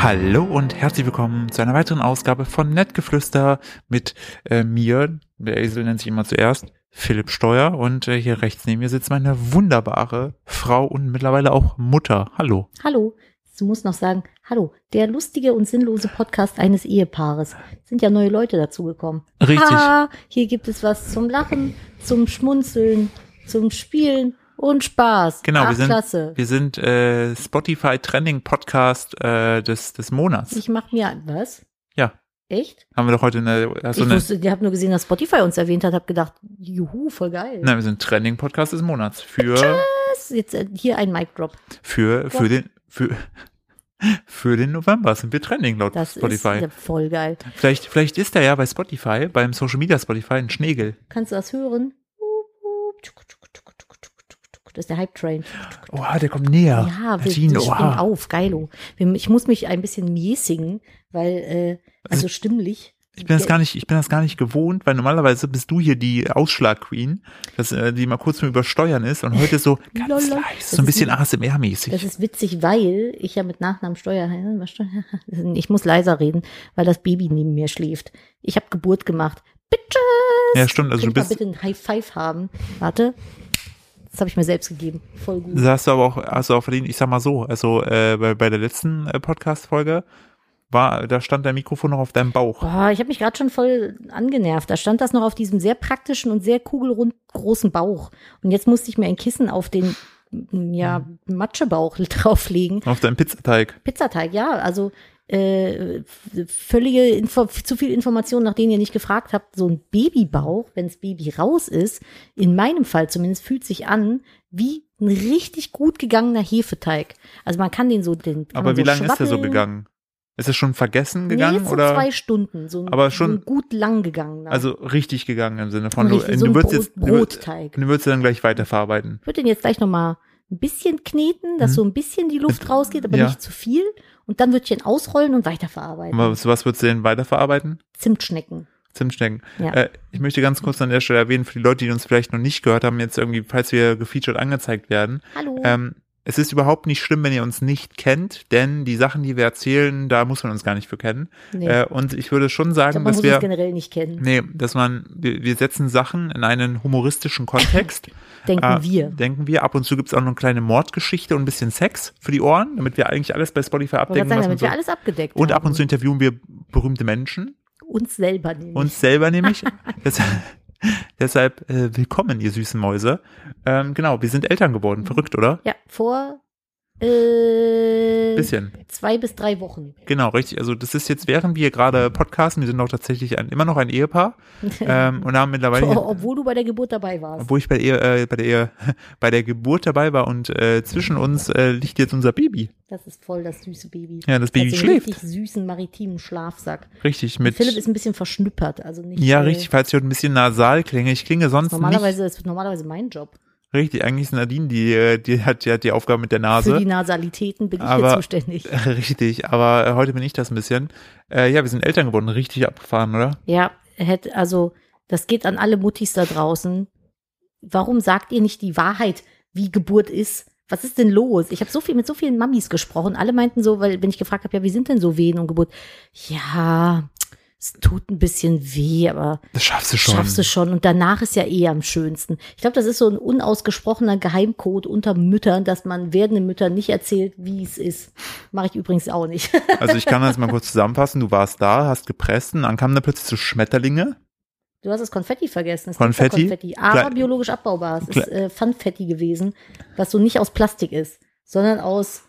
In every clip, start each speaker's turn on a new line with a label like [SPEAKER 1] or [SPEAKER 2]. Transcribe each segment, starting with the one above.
[SPEAKER 1] Hallo und herzlich willkommen zu einer weiteren Ausgabe von Nettgeflüster mit äh, mir, der Esel nennt sich immer zuerst, Philipp Steuer und äh, hier rechts neben mir sitzt meine wunderbare Frau und mittlerweile auch Mutter. Hallo.
[SPEAKER 2] Hallo. Du musst noch sagen, hallo, der lustige und sinnlose Podcast eines Ehepaares. Es sind ja neue Leute dazugekommen.
[SPEAKER 1] Richtig.
[SPEAKER 2] Ha, hier gibt es was zum Lachen, zum Schmunzeln, zum Spielen und Spaß.
[SPEAKER 1] Genau,
[SPEAKER 2] Ach,
[SPEAKER 1] wir sind,
[SPEAKER 2] klasse.
[SPEAKER 1] wir sind äh, Spotify Trending Podcast äh, des, des Monats.
[SPEAKER 2] Ich mach mir was?
[SPEAKER 1] Ja.
[SPEAKER 2] Echt?
[SPEAKER 1] Haben wir doch heute eine, also
[SPEAKER 2] ich
[SPEAKER 1] eine
[SPEAKER 2] wusste, ich habe nur gesehen, dass Spotify uns erwähnt hat, habe gedacht, juhu, voll geil.
[SPEAKER 1] Nein, wir sind Trending Podcast des Monats für
[SPEAKER 2] Was? Jetzt äh, hier ein Mic Drop.
[SPEAKER 1] für für den für für den November sind wir Trending laut
[SPEAKER 2] Das
[SPEAKER 1] Spotify.
[SPEAKER 2] ist ja voll geil.
[SPEAKER 1] Vielleicht vielleicht ist da ja bei Spotify beim Social Media Spotify ein Schnegel.
[SPEAKER 2] Kannst du das hören? Das ist der Hype Train.
[SPEAKER 1] Oh, der kommt näher.
[SPEAKER 2] Ja, wir, wir springen auf, geilo. Ich muss mich ein bisschen mäßigen, weil, äh, also stimmlich.
[SPEAKER 1] Ich bin das gar nicht, ich bin das gar nicht gewohnt, weil normalerweise bist du hier die Ausschlag-Queen, dass, äh, die mal kurz zum Übersteuern ist und heute so ganz leicht,
[SPEAKER 2] Das
[SPEAKER 1] so ein bisschen
[SPEAKER 2] Das
[SPEAKER 1] ASMR-mäßig.
[SPEAKER 2] ist witzig, weil ich ja mit Nachnamen Steuer, ich muss leiser reden, weil das Baby neben mir schläft. Ich habe Geburt gemacht. Bitches!
[SPEAKER 1] Ja, stimmt, also du
[SPEAKER 2] Könnt mal
[SPEAKER 1] bist,
[SPEAKER 2] bitte ein High Five haben. Warte. Das habe ich mir selbst gegeben. Voll gut.
[SPEAKER 1] das hast du aber auch, hast du auch verdient, ich sag mal so, also äh, bei, bei der letzten äh, Podcast-Folge war, da stand dein Mikrofon noch auf deinem Bauch.
[SPEAKER 2] Boah, ich habe mich gerade schon voll angenervt. Da stand das noch auf diesem sehr praktischen und sehr kugelrund großen Bauch. Und jetzt musste ich mir ein Kissen auf den ja, Matschebauch drauflegen.
[SPEAKER 1] Auf deinem Pizzateig.
[SPEAKER 2] Pizzateig, ja, also äh, völlige Info zu viel Information, nach denen ihr nicht gefragt habt. So ein Babybauch, wenn das Baby raus ist, in meinem Fall zumindest, fühlt sich an wie ein richtig gut gegangener Hefeteig. Also man kann den so, den.
[SPEAKER 1] Aber wie
[SPEAKER 2] so
[SPEAKER 1] lange ist der so gegangen? Ist es schon vergessen
[SPEAKER 2] Nee,
[SPEAKER 1] gegangen
[SPEAKER 2] jetzt so
[SPEAKER 1] oder?
[SPEAKER 2] zwei Stunden, so ein,
[SPEAKER 1] Aber
[SPEAKER 2] so
[SPEAKER 1] schon-
[SPEAKER 2] ein gut lang gegangener.
[SPEAKER 1] Also richtig gegangen im Sinne von, du,
[SPEAKER 2] Richtig, so
[SPEAKER 1] du
[SPEAKER 2] ein
[SPEAKER 1] würdest jetzt, du würdest,
[SPEAKER 2] Brotteig.
[SPEAKER 1] du würdest dann gleich weiterverarbeiten.
[SPEAKER 2] Ich würde den jetzt gleich nochmal ein bisschen kneten, dass
[SPEAKER 1] Mhm.
[SPEAKER 2] so ein bisschen die Luft rausgeht, aber
[SPEAKER 1] Ja.
[SPEAKER 2] nicht zu viel. Und dann würde ich ihn ausrollen und weiterverarbeiten.
[SPEAKER 1] Was, was würdest du denn weiterverarbeiten?
[SPEAKER 2] Zimtschnecken.
[SPEAKER 1] Zimtschnecken.
[SPEAKER 2] Ja.
[SPEAKER 1] Äh, ich möchte ganz kurz an der Stelle erwähnen, für die Leute, die uns vielleicht noch nicht gehört haben, jetzt irgendwie, falls wir gefeatured angezeigt werden.
[SPEAKER 2] Hallo.
[SPEAKER 1] Ähm, es ist überhaupt nicht schlimm, wenn ihr uns nicht kennt, denn die Sachen, die wir erzählen, da muss man uns gar nicht für kennen.
[SPEAKER 2] nee.
[SPEAKER 1] Äh, und ich würde schon sagen,
[SPEAKER 2] glaube, man
[SPEAKER 1] dass
[SPEAKER 2] muss
[SPEAKER 1] wir,
[SPEAKER 2] uns generell nicht kennen.
[SPEAKER 1] nee, dass man, wir, wir setzen Sachen in einen humoristischen Kontext.
[SPEAKER 2] Denken
[SPEAKER 1] äh,
[SPEAKER 2] wir.
[SPEAKER 1] Denken wir. Ab und zu gibt's auch noch eine kleine Mordgeschichte und ein bisschen Sex für die Ohren, damit wir eigentlich alles bei Spotify abdecken.
[SPEAKER 2] sagen, damit wir
[SPEAKER 1] so,
[SPEAKER 2] alles abgedeckt
[SPEAKER 1] und ab
[SPEAKER 2] haben.
[SPEAKER 1] und zu interviewen wir berühmte Menschen.
[SPEAKER 2] Uns selber nämlich.
[SPEAKER 1] uns selber nämlich. deshalb deshalb äh, willkommen, ihr süßen Mäuse. Ähm, genau, wir sind Eltern geworden. Verrückt, oder?
[SPEAKER 2] ja, vor äh,
[SPEAKER 1] Bisschen.
[SPEAKER 2] zwei bis drei Wochen.
[SPEAKER 1] Genau, richtig. Also das ist jetzt, während wir gerade podcasten, wir sind auch tatsächlich ein, immer noch ein Ehepaar ähm, und haben mittlerweile,
[SPEAKER 2] Obwohl du bei der Geburt dabei warst.
[SPEAKER 1] obwohl ich bei der, Ehe, äh, bei der Ehe, bei der Geburt dabei war und äh, zwischen uns äh, liegt jetzt unser Baby.
[SPEAKER 2] Das ist voll das süße Baby.
[SPEAKER 1] Ja, das Baby
[SPEAKER 2] hat so einen
[SPEAKER 1] schläft.
[SPEAKER 2] richtig süßen maritimen Schlafsack.
[SPEAKER 1] Richtig,
[SPEAKER 2] Und
[SPEAKER 1] mit.
[SPEAKER 2] Philipp ist ein bisschen verschnüppert, also nicht.
[SPEAKER 1] Ja,
[SPEAKER 2] äh,
[SPEAKER 1] richtig, falls ich heute ein bisschen nasal klinge. Ich klinge sonst nicht.
[SPEAKER 2] Normalerweise ist normalerweise mein Job.
[SPEAKER 1] Richtig, eigentlich ist Nadine, die, äh, die hat, die hat die Aufgabe mit der Nase.
[SPEAKER 2] Für die Nasalitäten bin ich
[SPEAKER 1] Aber-
[SPEAKER 2] hier zuständig.
[SPEAKER 1] Richtig, aber äh, heute bin ich das ein bisschen. Äh, ja, wir sind Eltern geworden, richtig abgefahren, oder?
[SPEAKER 2] Ja, hätte, also, das geht an alle Muttis da draußen. Warum sagt ihr nicht die Wahrheit, wie Geburt ist? Was ist denn los? Ich habe so viel mit so vielen Mamis gesprochen. Alle meinten so, weil wenn ich gefragt habe, ja, wie sind denn so Wehen und Geburt? Ja, es tut ein bisschen weh, aber
[SPEAKER 1] Das schaffst du schon.
[SPEAKER 2] schaffst du schon. Und danach ist ja eh am schönsten. Ich glaube, das ist so ein unausgesprochener Geheimcode unter Müttern, dass man werdenden Müttern nicht erzählt, wie es ist. Mache ich übrigens auch nicht.
[SPEAKER 1] Also ich kann das mal kurz zusammenfassen. Du warst da, hast gepresst und dann kamen da plötzlich so Schmetterlinge.
[SPEAKER 2] Du hast das Konfetti vergessen. Es
[SPEAKER 1] Konfetti?
[SPEAKER 2] Konfetti. Aber
[SPEAKER 1] Kle-
[SPEAKER 2] biologisch abbaubar. Es ist äh, Funfetti gewesen, was so nicht aus Plastik ist, sondern aus,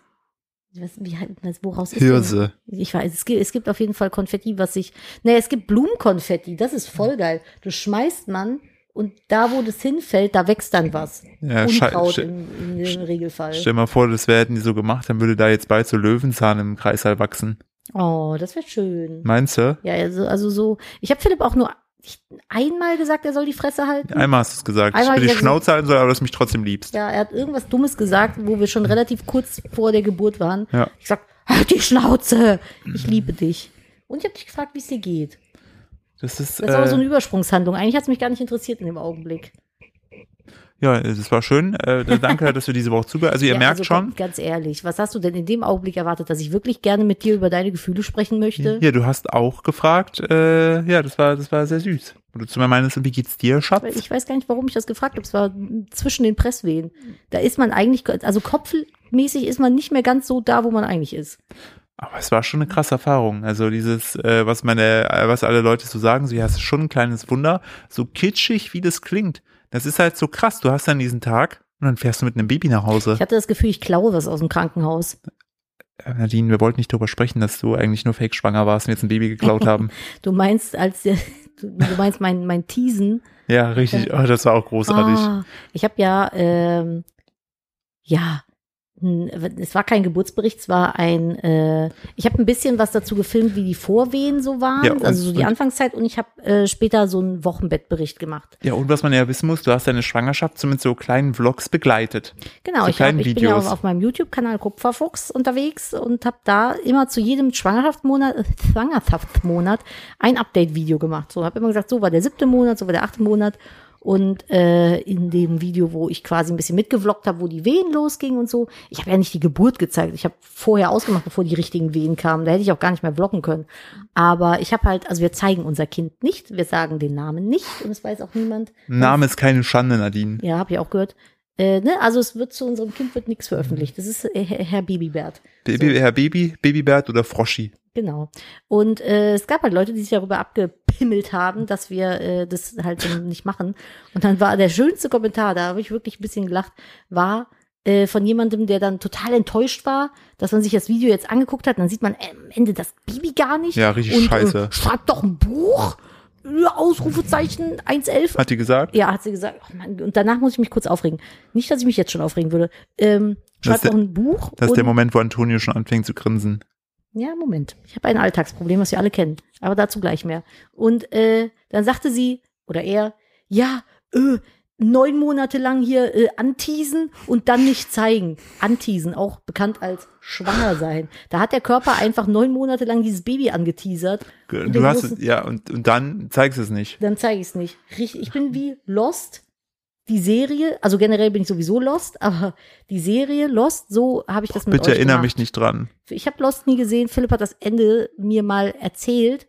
[SPEAKER 2] ich weiß, wie, woraus ist
[SPEAKER 1] Hirse.
[SPEAKER 2] denn? Ich weiß, es gibt, es gibt auf jeden Fall Konfetti, was sich, ne, es gibt Blumenkonfetti, das ist voll geil. Du schmeißt man und da, wo das hinfällt, da wächst dann was.
[SPEAKER 1] Ja,
[SPEAKER 2] Unkraut im, im Regelfall.
[SPEAKER 1] Stell mal vor, das hätten die so gemacht, dann würde da jetzt bald so Löwenzahn im Kreißsaal wachsen.
[SPEAKER 2] Oh, das wäre schön.
[SPEAKER 1] Meinst du?
[SPEAKER 2] Ja, also, also so, ich habe Philipp auch nur ich, einmal gesagt, er soll die Fresse halten.
[SPEAKER 1] Einmal hast du es gesagt.
[SPEAKER 2] Einmal
[SPEAKER 1] ich will die
[SPEAKER 2] gesagt,
[SPEAKER 1] Schnauze halten soll, aber dass du mich trotzdem liebst.
[SPEAKER 2] Ja, er hat irgendwas Dummes gesagt, wo wir schon relativ kurz vor der Geburt waren.
[SPEAKER 1] Ja.
[SPEAKER 2] Ich sag, halt die Schnauze, ich liebe dich. Und ich habe dich gefragt, wie es dir geht.
[SPEAKER 1] Das ist,
[SPEAKER 2] Das ist aber so eine
[SPEAKER 1] äh,
[SPEAKER 2] Übersprungshandlung. Eigentlich hat es mich gar nicht interessiert in dem Augenblick.
[SPEAKER 1] Ja, das war schön. Äh, danke, dass du diese Woche zugehört Also ihr
[SPEAKER 2] Ja,
[SPEAKER 1] merkt
[SPEAKER 2] also
[SPEAKER 1] schon,
[SPEAKER 2] Ganz, ehrlich, was hast du denn in dem Augenblick erwartet, dass ich wirklich gerne mit dir über deine Gefühle sprechen möchte?
[SPEAKER 1] ja, du hast auch gefragt. Äh, ja, das war, das war sehr süß. Und du zu mir meinst, wie geht's dir, Schatz?
[SPEAKER 2] Ich weiß gar nicht, warum ich das gefragt habe. Es war zwischen den Presswehen. Da ist man eigentlich, also kopfmäßig ist man nicht mehr ganz so da, wo man eigentlich ist.
[SPEAKER 1] Aber es war schon eine krasse Erfahrung. Also dieses, äh, was meine, äh, was alle Leute so sagen, so ja, es ist schon ein kleines Wunder, so kitschig wie das klingt. Das ist halt so krass. Du hast dann diesen Tag und dann fährst du mit einem Baby nach Hause.
[SPEAKER 2] Ich hatte das Gefühl, ich klaue was aus dem Krankenhaus.
[SPEAKER 1] Äh, Nadine, wir wollten nicht darüber sprechen, dass du eigentlich nur fake schwanger warst und jetzt ein Baby geklaut haben.
[SPEAKER 2] Du meinst, als du meinst mein, mein Teasen.
[SPEAKER 1] ja, richtig. Oh, das war auch großartig.
[SPEAKER 2] Ah, ich habe ja, ähm, ja, es war kein Geburtsbericht, es war ein, äh, ich habe ein bisschen was dazu gefilmt, wie die Vorwehen so waren,
[SPEAKER 1] Ja,
[SPEAKER 2] also so die Anfangszeit und ich habe äh, später so einen Wochenbettbericht gemacht.
[SPEAKER 1] Ja, und was man ja wissen muss, du hast deine Schwangerschaft so mit so kleinen Vlogs begleitet.
[SPEAKER 2] Genau,
[SPEAKER 1] So
[SPEAKER 2] ich, hab, ich bin ja auf, auf meinem YouTube-Kanal Kupferfuchs unterwegs und habe da immer zu jedem Schwangerschaftsmonat, äh, Schwangerschaftsmonat ein Update-Video gemacht. So, habe immer gesagt, so war der siebte Monat, so war der achte Monat. Und äh, in dem Video, wo ich quasi ein bisschen mitgevloggt habe, wo die Wehen losgingen und so, ich habe ja nicht die Geburt gezeigt. Ich habe vorher ausgemacht, bevor die richtigen Wehen kamen. Da hätte ich auch gar nicht mehr vloggen können. Aber ich habe halt, also wir zeigen unser Kind nicht, wir sagen den Namen nicht und es weiß auch niemand.
[SPEAKER 1] Name ist keine Schande, Nadine.
[SPEAKER 2] Ja, habe ich auch gehört. Äh, ne? Also es wird zu unserem Kind wird nichts veröffentlicht. Das ist äh, Herr Babybert.
[SPEAKER 1] Baby, Herr Baby, Babybert oder Froschi.
[SPEAKER 2] Genau. Und äh, es gab halt Leute, die sich darüber abgepimmelt haben, dass wir äh, das halt nicht machen. Und dann war der schönste Kommentar, da habe ich wirklich ein bisschen gelacht, war äh, von jemandem, der dann total enttäuscht war, dass man sich das Video jetzt angeguckt hat. Dann sieht man äh, am Ende das Baby gar nicht.
[SPEAKER 1] Ja, richtig
[SPEAKER 2] und,
[SPEAKER 1] scheiße.
[SPEAKER 2] Äh, schreibt doch ein Buch. Äh, Ausrufezeichen 111.
[SPEAKER 1] Hat die gesagt?
[SPEAKER 2] Ja, hat sie gesagt. Oh Mann, und danach muss ich mich kurz aufregen. Nicht, dass ich mich jetzt schon aufregen würde. Ähm, schreibt doch ein Buch.
[SPEAKER 1] Das ist
[SPEAKER 2] und-
[SPEAKER 1] der Moment, wo Antonio schon anfängt zu grinsen.
[SPEAKER 2] Ja, Moment. Ich habe ein Alltagsproblem, was wir alle kennen. Aber dazu gleich mehr. Und äh, dann sagte sie, oder er, ja, äh, neun Monate lang hier äh, anteasen und dann nicht zeigen. Anteasen, auch bekannt als schwanger sein. Da hat der Körper einfach neun Monate lang dieses Baby angeteasert.
[SPEAKER 1] Du hast,
[SPEAKER 2] großen-
[SPEAKER 1] ja, und, und dann zeigst du es nicht.
[SPEAKER 2] Dann zeige ich es nicht. Richtig, ich bin wie Lost. Die Serie, also generell bin ich sowieso Lost, aber die Serie Lost, so habe ich das mit
[SPEAKER 1] Bitte
[SPEAKER 2] euch
[SPEAKER 1] erinnere
[SPEAKER 2] gemacht.
[SPEAKER 1] mich nicht dran.
[SPEAKER 2] Ich habe Lost nie gesehen. Philipp hat das Ende mir mal erzählt.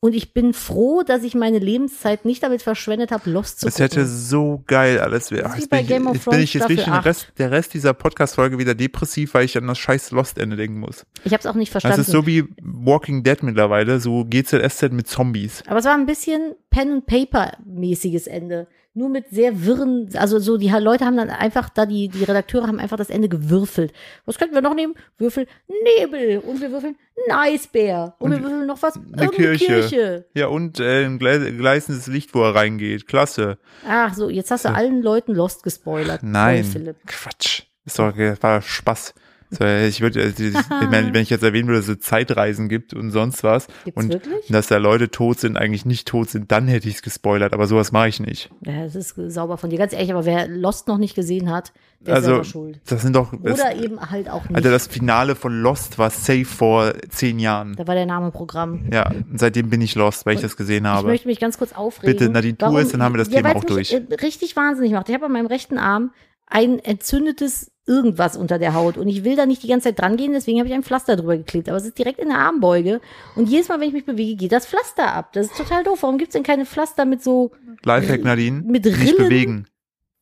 [SPEAKER 2] Und ich bin froh, dass ich meine Lebenszeit nicht damit verschwendet habe, Lost zu
[SPEAKER 1] Es
[SPEAKER 2] gucken.
[SPEAKER 1] hätte so geil alles wäre.
[SPEAKER 2] Das
[SPEAKER 1] Jetzt
[SPEAKER 2] bei
[SPEAKER 1] bin ich,
[SPEAKER 2] Game of
[SPEAKER 1] jetzt bin ich jetzt wirklich den Rest, der Rest dieser Podcast-Folge wieder depressiv, weil ich an das scheiß Lost-Ende denken muss.
[SPEAKER 2] ich habe es auch nicht
[SPEAKER 1] Das
[SPEAKER 2] verstanden.
[SPEAKER 1] ist so wie Walking Dead mittlerweile, so GZSZ mit Zombies.
[SPEAKER 2] Aber es war ein bisschen Pen and Paper mäßiges Ende. Nur mit sehr wirren, also so die Leute haben dann einfach da die die Redakteure haben einfach das Ende gewürfelt. Was könnten wir noch nehmen? Würfel Nebel und wir würfeln ein Eisbär und,
[SPEAKER 1] Und
[SPEAKER 2] wir würfeln noch was
[SPEAKER 1] eine Kirche.
[SPEAKER 2] Kirche.
[SPEAKER 1] Ja, und äh, ein gle- gleißendes Licht, wo er reingeht. Klasse.
[SPEAKER 2] Ach so, jetzt hast du allen Leuten Lost gespoilert.
[SPEAKER 1] Nein.
[SPEAKER 2] Sorry, Philipp.
[SPEAKER 1] Quatsch. Ist doch, war Spaß. So, ich würde, äh, ich meine, wenn ich jetzt erwähnen würde, dass es Zeitreisen gibt und sonst was
[SPEAKER 2] Gibt's
[SPEAKER 1] und
[SPEAKER 2] wirklich?
[SPEAKER 1] dass da Leute tot sind, eigentlich nicht tot sind, dann hätte ich es gespoilert, aber sowas mache ich nicht.
[SPEAKER 2] Ja, das ist sauber von dir. Ganz ehrlich, aber wer Lost noch nicht gesehen hat, der ist
[SPEAKER 1] Also,
[SPEAKER 2] selber schuld.
[SPEAKER 1] das sind doch, das,
[SPEAKER 2] Oder eben halt auch nicht.
[SPEAKER 1] Alter, das Finale von Lost war safe vor zehn Jahren.
[SPEAKER 2] da war der Name Programm.
[SPEAKER 1] Ja, und seitdem bin ich lost, weil ich das gesehen
[SPEAKER 2] Ich
[SPEAKER 1] habe.
[SPEAKER 2] möchte mich ganz kurz aufregen.
[SPEAKER 1] Bitte, Nadine, tu es, dann haben wir das
[SPEAKER 2] ja,
[SPEAKER 1] Thema auch durch.
[SPEAKER 2] äh, richtig wahnsinnig macht. Ich habe an meinem rechten Arm ein entzündetes irgendwas unter der Haut und ich will da nicht die ganze Zeit dran gehen, deswegen habe ich ein Pflaster drüber geklebt. Aber es ist direkt in der Armbeuge und jedes Mal, wenn ich mich bewege, geht das Pflaster ab. Das ist total doof. Warum gibt's denn keine Pflaster mit so
[SPEAKER 1] Lifehack, Nadine.
[SPEAKER 2] mit
[SPEAKER 1] Nicht
[SPEAKER 2] Rillen?
[SPEAKER 1] bewegen.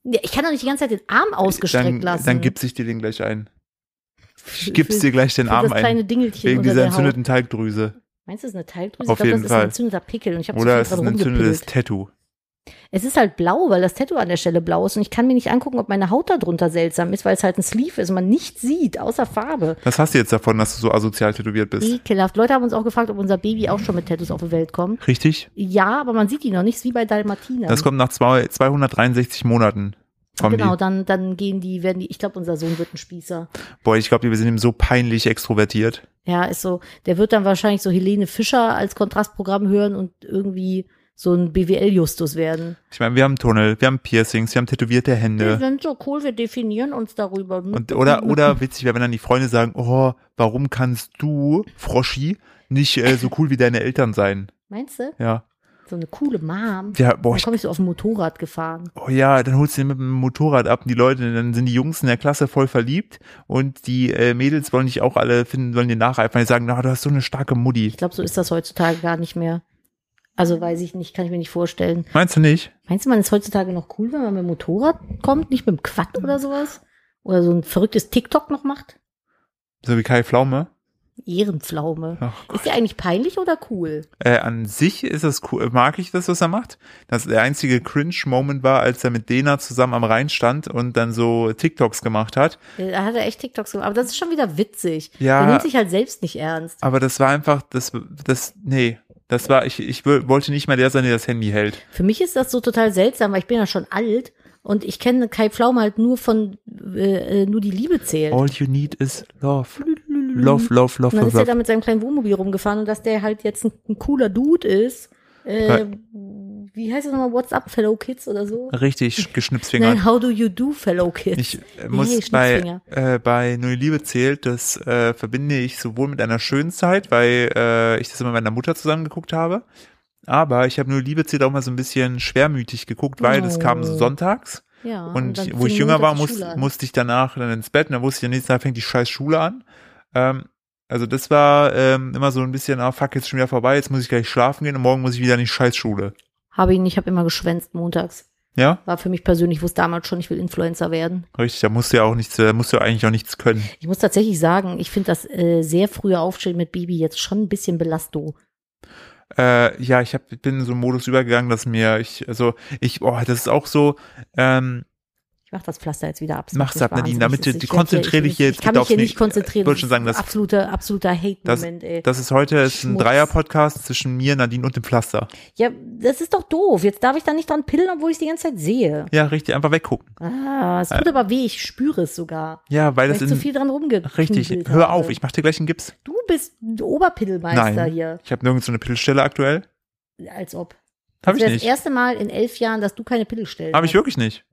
[SPEAKER 2] Ja, ich kann doch nicht die ganze Zeit den Arm ausgestreckt
[SPEAKER 1] Dann,
[SPEAKER 2] lassen.
[SPEAKER 1] dann gib's ich dir den gleich ein. Ich gib's dir gleich den Arm
[SPEAKER 2] das kleine
[SPEAKER 1] ein.
[SPEAKER 2] Dingelchen
[SPEAKER 1] Wegen dieser
[SPEAKER 2] Haut.
[SPEAKER 1] entzündeten Talgdrüse.
[SPEAKER 2] Meinst du, das ist eine Teildrüse?
[SPEAKER 1] Auf
[SPEAKER 2] ich glaube,
[SPEAKER 1] jeden
[SPEAKER 2] das
[SPEAKER 1] Fall.
[SPEAKER 2] ist ein entzündeter Pickel und ich habe
[SPEAKER 1] Oder es
[SPEAKER 2] viel
[SPEAKER 1] ist ein entzündetes. Tattoo.
[SPEAKER 2] Es ist halt blau, weil das Tattoo an der Stelle blau ist und ich kann mir nicht angucken, ob meine Haut darunter seltsam ist, weil es halt ein Sleeve ist und man nichts sieht, außer Farbe.
[SPEAKER 1] Was hast du jetzt davon, dass du so asozial tätowiert bist?
[SPEAKER 2] Ekelhaft. Leute haben uns auch gefragt, ob unser Baby auch schon mit Tattoos auf die Welt kommt.
[SPEAKER 1] Richtig?
[SPEAKER 2] Ja, aber man sieht die noch nicht, ist wie bei Dalmatiner.
[SPEAKER 1] Das kommt nach zwei, 263 Monaten.
[SPEAKER 2] Genau,
[SPEAKER 1] die.
[SPEAKER 2] dann, dann gehen die, werden die, ich glaube, unser Sohn wird ein Spießer.
[SPEAKER 1] Boah, ich glaube, wir sind ihm so peinlich extrovertiert.
[SPEAKER 2] Ja, ist so, der wird dann wahrscheinlich so Helene Fischer als Kontrastprogramm hören und irgendwie so ein BWL-Justus werden.
[SPEAKER 1] Ich meine, wir haben Tunnel, wir haben Piercings, wir haben tätowierte
[SPEAKER 2] Wir
[SPEAKER 1] Hände.
[SPEAKER 2] sind so cool, wir definieren uns darüber.
[SPEAKER 1] Und, oder, oder witzig wäre, wenn dann die Freunde sagen, oh, warum kannst du, Froschi, nicht äh, so cool wie deine Eltern sein?
[SPEAKER 2] Meinst du?
[SPEAKER 1] Ja.
[SPEAKER 2] so eine coole Mom.
[SPEAKER 1] Ja, boah,
[SPEAKER 2] Dann
[SPEAKER 1] ich,
[SPEAKER 2] komme ich so auf dem Motorrad gefahren.
[SPEAKER 1] oh ja, dann holst du den mit dem Motorrad ab und die Leute, dann sind die Jungs in der Klasse voll verliebt und die äh, Mädels wollen dich auch alle finden, wollen dir nacheifern, die sagen, na, du hast so eine starke Mutti.
[SPEAKER 2] Ich glaube, so ist das heutzutage gar nicht mehr. Also weiß ich nicht, kann ich mir nicht vorstellen.
[SPEAKER 1] Meinst du nicht?
[SPEAKER 2] Meinst du, man ist heutzutage noch cool, wenn man mit dem Motorrad kommt, nicht mit dem Quad oder sowas? Oder so ein verrücktes TikTok noch macht?
[SPEAKER 1] So wie Kai Pflaume?
[SPEAKER 2] Ehrenpflaume. Ist der eigentlich peinlich oder cool?
[SPEAKER 1] Äh, an sich ist es cool, mag ich das, was er macht. Das der einzige Cringe-Moment war, als er mit Dena zusammen am Rhein stand und dann so TikToks gemacht hat.
[SPEAKER 2] Da hat er echt TikToks gemacht. Aber das ist schon wieder witzig.
[SPEAKER 1] Ja.
[SPEAKER 2] Der nimmt sich halt selbst nicht ernst.
[SPEAKER 1] Aber das war einfach, das, das, nee, das war, ich, ich wollte nicht mehr der sein, der das Handy hält.
[SPEAKER 2] Für mich ist das so total seltsam, weil ich bin ja schon alt und ich kenne Kai Pflaume halt nur von, äh, äh, nur die Liebe zählt.
[SPEAKER 1] All you need is love. Love, love, love,
[SPEAKER 2] Und dann
[SPEAKER 1] love,
[SPEAKER 2] ist er da
[SPEAKER 1] love.
[SPEAKER 2] mit seinem kleinen Wohnmobil rumgefahren und dass der halt jetzt ein, ein cooler Dude ist. Äh, wie heißt das nochmal? What's up, Fellow Kids oder so?
[SPEAKER 1] Richtig geschnipsfingert.
[SPEAKER 2] Nein, how do you do, Fellow Kids?
[SPEAKER 1] Ich äh, muss bei,
[SPEAKER 2] Schnitzfinger.
[SPEAKER 1] äh, bei Null Liebe zählt, das äh, verbinde ich sowohl mit einer schönen Zeit, weil äh, ich das immer mit meiner Mutter zusammen geguckt habe, aber ich habe Null Liebe zählt auch mal so ein bisschen schwermütig geguckt, weil das kam so
[SPEAKER 2] Oh.
[SPEAKER 1] sonntags
[SPEAKER 2] ja,
[SPEAKER 1] und
[SPEAKER 2] dann
[SPEAKER 1] wo ich jünger war, muss, musste ich danach dann ins Bett und dann wusste ich, am nächsten Tag fängt die scheiß Schule an. Ähm, also das war ähm, immer so ein bisschen, ah fuck, jetzt schon wieder vorbei, jetzt muss ich gleich schlafen gehen und morgen muss ich wieder in die scheiß Schule.
[SPEAKER 2] Habe ich nicht, ich habe immer geschwänzt montags.
[SPEAKER 1] Ja,
[SPEAKER 2] War für mich persönlich, ich wusste damals schon, ich will Influencer werden.
[SPEAKER 1] richtig, da musst du ja auch nichts, da musst du eigentlich auch nichts können.
[SPEAKER 2] Ich muss tatsächlich sagen, ich finde das äh, sehr frühe Aufstehen mit Baby jetzt schon ein bisschen belasto.
[SPEAKER 1] Äh, ja, ich hab, bin in so einen Modus übergegangen, dass mir, ich, also, ich, oh, das ist auch so, ähm,
[SPEAKER 2] Mach das Pflaster jetzt wieder ab.
[SPEAKER 1] Mach's ab, Nadine, damit du-
[SPEAKER 2] ich
[SPEAKER 1] du konzentrier
[SPEAKER 2] werd
[SPEAKER 1] dich
[SPEAKER 2] hier-
[SPEAKER 1] jetzt
[SPEAKER 2] Ich kann mich hier nicht konzentrieren.
[SPEAKER 1] Ich wollte schon sagen,
[SPEAKER 2] das ist
[SPEAKER 1] das-
[SPEAKER 2] absoluter, Hate-Moment, ey.
[SPEAKER 1] das ist heute ist ein. Dreier-Podcast zwischen mir, Nadine und dem Pflaster.
[SPEAKER 2] Ja, das ist doch doof. Jetzt darf ich da nicht dran pillen, obwohl ich die ganze Zeit sehe.
[SPEAKER 1] Ja, richtig, einfach weggucken.
[SPEAKER 2] Ah, es tut aber weh, ich spüre es sogar.
[SPEAKER 1] Ja, weil
[SPEAKER 2] Weil
[SPEAKER 1] das
[SPEAKER 2] ich zu
[SPEAKER 1] in,
[SPEAKER 2] viel dran rumgeknüppelt
[SPEAKER 1] richtig, hör auf, ich mach dir gleich einen Gips.
[SPEAKER 2] Du bist Oberpiddelmeister
[SPEAKER 1] Nein,
[SPEAKER 2] hier.
[SPEAKER 1] ich habe nirgends so eine Pillstelle aktuell.
[SPEAKER 2] Als ob.
[SPEAKER 1] Habe
[SPEAKER 2] Das
[SPEAKER 1] ich
[SPEAKER 2] wäre das
[SPEAKER 1] nicht.
[SPEAKER 2] erste Mal in elf Jahren, dass du keine Pille stellst.
[SPEAKER 1] Habe ich wirklich nicht.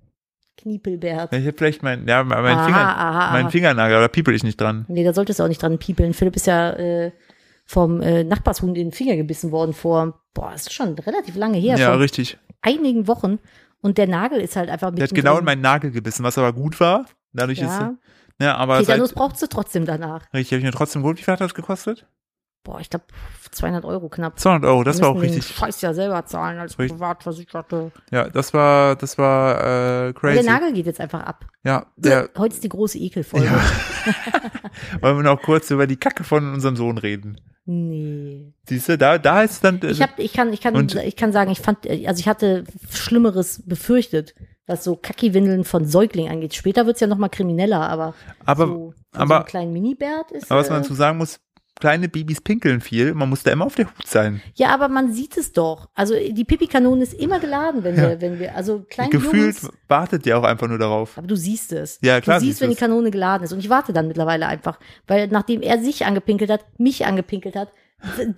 [SPEAKER 2] Kniepelbert.
[SPEAKER 1] Ich habe vielleicht mein, ja, mein,
[SPEAKER 2] Aha,
[SPEAKER 1] Finger,
[SPEAKER 2] aha,
[SPEAKER 1] mein
[SPEAKER 2] aha.
[SPEAKER 1] Fingernagel, oder piepel ich nicht dran.
[SPEAKER 2] Nee, da solltest du auch nicht dran piepeln. Philipp ist ja äh, vom äh, Nachbarshund in den Finger gebissen worden vor, boah, ist schon relativ lange her,
[SPEAKER 1] Ja, richtig.
[SPEAKER 2] einigen Wochen. Und der Nagel ist halt einfach
[SPEAKER 1] Der hat genau in meinen Nagel gebissen, was aber gut war. Dadurch
[SPEAKER 2] Ja,
[SPEAKER 1] ist, ja, aber
[SPEAKER 2] Tetanus
[SPEAKER 1] seit,
[SPEAKER 2] brauchst du trotzdem danach.
[SPEAKER 1] richtig, habe ich mir trotzdem gut. Wie viel hat das gekostet?
[SPEAKER 2] Boah, ich glaube 200 Euro knapp.
[SPEAKER 1] 200 Euro, das
[SPEAKER 2] Wir
[SPEAKER 1] war auch
[SPEAKER 2] müssen den
[SPEAKER 1] richtig.
[SPEAKER 2] Scheiß ja selber zahlen als
[SPEAKER 1] Richtig.
[SPEAKER 2] Privatversicherte.
[SPEAKER 1] Ja, das war, das war äh,
[SPEAKER 2] Und
[SPEAKER 1] crazy.
[SPEAKER 2] der Nagel geht jetzt einfach ab.
[SPEAKER 1] ja, der,
[SPEAKER 2] Heute ist die große Ekelfolge.
[SPEAKER 1] ja. Wollen wir noch kurz über die Kacke von unserem Sohn reden?
[SPEAKER 2] Nee.
[SPEAKER 1] Siehst du, da, da ist dann,
[SPEAKER 2] Ich, hab, ich, kann, ich, kann,
[SPEAKER 1] Und-
[SPEAKER 2] ich kann sagen, ich fand, also ich hatte Schlimmeres befürchtet, was so Kacki-Windeln von Säuglingen angeht. Später wird's ja noch mal krimineller, aber,
[SPEAKER 1] aber,
[SPEAKER 2] so, von so
[SPEAKER 1] aber-
[SPEAKER 2] einem kleinen Minibert ist.
[SPEAKER 1] aber was man
[SPEAKER 2] äh,
[SPEAKER 1] dazu sagen muss, kleine Babys pinkeln viel, man muss da immer auf der Hut sein.
[SPEAKER 2] ja, aber man sieht es doch. Also die Pipi-Kanone ist immer geladen, wenn
[SPEAKER 1] Ja.
[SPEAKER 2] wir, wenn wir, also klein
[SPEAKER 1] Gefühlt
[SPEAKER 2] Jungs,
[SPEAKER 1] wartet der auch einfach nur darauf.
[SPEAKER 2] aber du siehst es.
[SPEAKER 1] Ja, klar
[SPEAKER 2] Du siehst, wenn die. Kanone geladen ist. Und ich warte dann mittlerweile einfach, weil nachdem er sich angepinkelt hat, mich angepinkelt hat,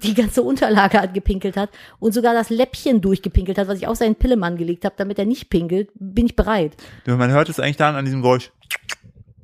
[SPEAKER 2] die ganze Unterlage angepinkelt hat und sogar das Läppchen durchgepinkelt hat, was ich auf seinen Pillemann gelegt habe, damit er nicht pinkelt, bin ich bereit.
[SPEAKER 1] Man hört es eigentlich dann an diesem Geräusch.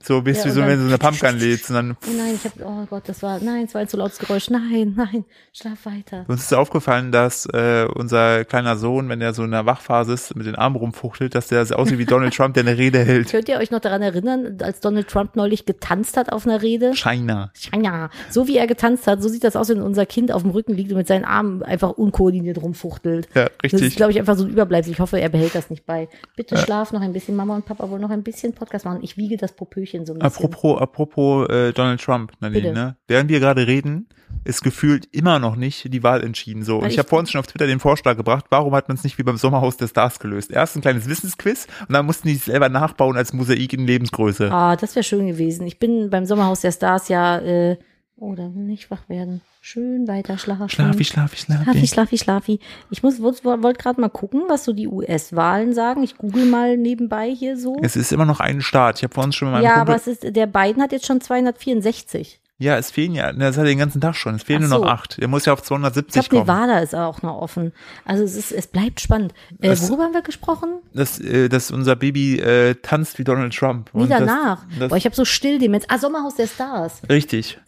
[SPEAKER 1] So bist
[SPEAKER 2] Ja,
[SPEAKER 1] du so, wenn du so eine Pumpgun lädst und dann
[SPEAKER 2] Oh nein, ich habe, oh Gott, das war, nein, es war ein zu lautes Geräusch. Nein, nein, schlaf weiter.
[SPEAKER 1] Uns ist aufgefallen, dass äh, unser kleiner Sohn, wenn er so in der Wachphase ist, mit den Armen rumfuchtelt, dass der so aussieht wie Donald Trump, der eine Rede hält.
[SPEAKER 2] Könnt ihr euch noch daran erinnern, als Donald Trump neulich getanzt hat auf einer Rede?
[SPEAKER 1] China.
[SPEAKER 2] Ja, so wie er getanzt hat, so sieht das aus, wenn unser Kind auf dem Rücken liegt und mit seinen Armen einfach unkoordiniert rumfuchtelt.
[SPEAKER 1] Ja,
[SPEAKER 2] Das ist,
[SPEAKER 1] richtig.
[SPEAKER 2] glaube ich, einfach so ein Überbleibsel. Ich hoffe, er behält das nicht bei. Bitte schlaf noch ein bisschen. Mama und Papa wollen noch ein bisschen Podcast machen. Ich wiege das Popöchen so ein bisschen.
[SPEAKER 1] Apropos, apropos äh, Donald Trump, Nadine,
[SPEAKER 2] Bitte.
[SPEAKER 1] ne? Während wir gerade reden, ist gefühlt immer noch nicht die Wahl entschieden. So. Und ich
[SPEAKER 2] ich-
[SPEAKER 1] habe vor uns schon auf Twitter den Vorschlag gebracht, warum hat man es nicht wie beim Sommerhaus der Stars gelöst? Erst ein kleines Wissensquiz und dann mussten die es selber nachbauen als Mosaik in Lebensgröße.
[SPEAKER 2] Ah, das wäre schön gewesen. Ich bin beim Sommerhaus der Stars ja, äh, oh, da will nicht wach werden. Schön weiter schlafen.
[SPEAKER 1] Schlafi, schlafi,
[SPEAKER 2] Schlafi,
[SPEAKER 1] schlafi.
[SPEAKER 2] schlafi, schlafi. Ich muss, wollte wollt gerade mal gucken, was so die US-Wahlen sagen. Ich google mal nebenbei hier so.
[SPEAKER 1] Es ist immer noch ein Staat. Ich habe vor uns schon mal
[SPEAKER 2] Ja,
[SPEAKER 1] Kumpel,
[SPEAKER 2] aber es ist, der Biden hat jetzt schon 264.
[SPEAKER 1] Ja, es fehlen ja, das hat er den ganzen Tag schon. Es fehlen
[SPEAKER 2] Ach
[SPEAKER 1] nur noch acht. Er muss ja auf
[SPEAKER 2] Ich
[SPEAKER 1] 270
[SPEAKER 2] glaube,
[SPEAKER 1] kommen.
[SPEAKER 2] Nevada ist auch noch offen. Also es ist, es bleibt spannend. Äh,
[SPEAKER 1] Das-
[SPEAKER 2] worüber haben wir gesprochen?
[SPEAKER 1] Dass, äh, dass unser Baby äh, tanzt wie Donald Trump.
[SPEAKER 2] Nie
[SPEAKER 1] Und das-
[SPEAKER 2] danach.
[SPEAKER 1] Das,
[SPEAKER 2] Boah, ich habe so still Demenz. Ah, Sommerhaus der Stars.
[SPEAKER 1] richtig.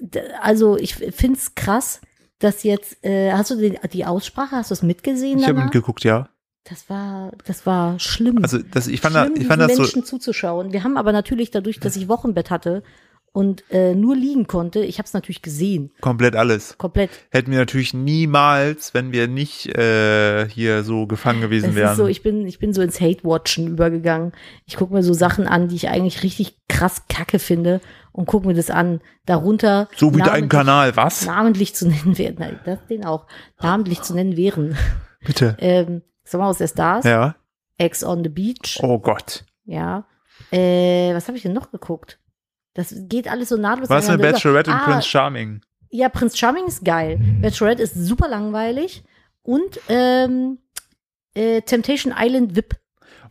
[SPEAKER 2] Also ich find's krass, dass jetzt, äh, hast du die, die Aussprache, hast du es mitgesehen
[SPEAKER 1] Ich habe
[SPEAKER 2] danach?
[SPEAKER 1] mitgeguckt, ja.
[SPEAKER 2] Das war, das war schlimm.
[SPEAKER 1] Also das, ich fand,
[SPEAKER 2] schlimm,
[SPEAKER 1] da, ich fand das
[SPEAKER 2] diesen
[SPEAKER 1] so,
[SPEAKER 2] Menschen zuzuschauen. Wir haben aber natürlich dadurch, dass ich Wochenbett hatte und äh, nur liegen konnte, ich habe es natürlich gesehen,
[SPEAKER 1] komplett alles.
[SPEAKER 2] komplett.
[SPEAKER 1] Hätten wir natürlich niemals, wenn wir nicht äh, hier so gefangen gewesen
[SPEAKER 2] Es
[SPEAKER 1] wären.
[SPEAKER 2] ist so, ich bin, ich bin so ins Hate-Watchen übergegangen. Ich gucke mir so Sachen an, die ich eigentlich richtig krass kacke finde und gucke mir das an. Darunter
[SPEAKER 1] so wie dein Kanal, was?
[SPEAKER 2] namentlich zu nennen wären, nein, das den auch, namentlich zu nennen wären.
[SPEAKER 1] Bitte.
[SPEAKER 2] Ähm, Sommerhaus der Stars,
[SPEAKER 1] Ja.
[SPEAKER 2] Ex on the Beach,
[SPEAKER 1] Oh Gott.
[SPEAKER 2] ja. Äh, was habe ich denn noch geguckt? Das geht alles so nahtlos
[SPEAKER 1] Was mit
[SPEAKER 2] ineinander über.
[SPEAKER 1] Bachelorette und
[SPEAKER 2] Ah,
[SPEAKER 1] Prince Charming?
[SPEAKER 2] Ja, Prince Charming ist geil. Bachelorette ist super langweilig. Und ähm, äh, Temptation Island VIP.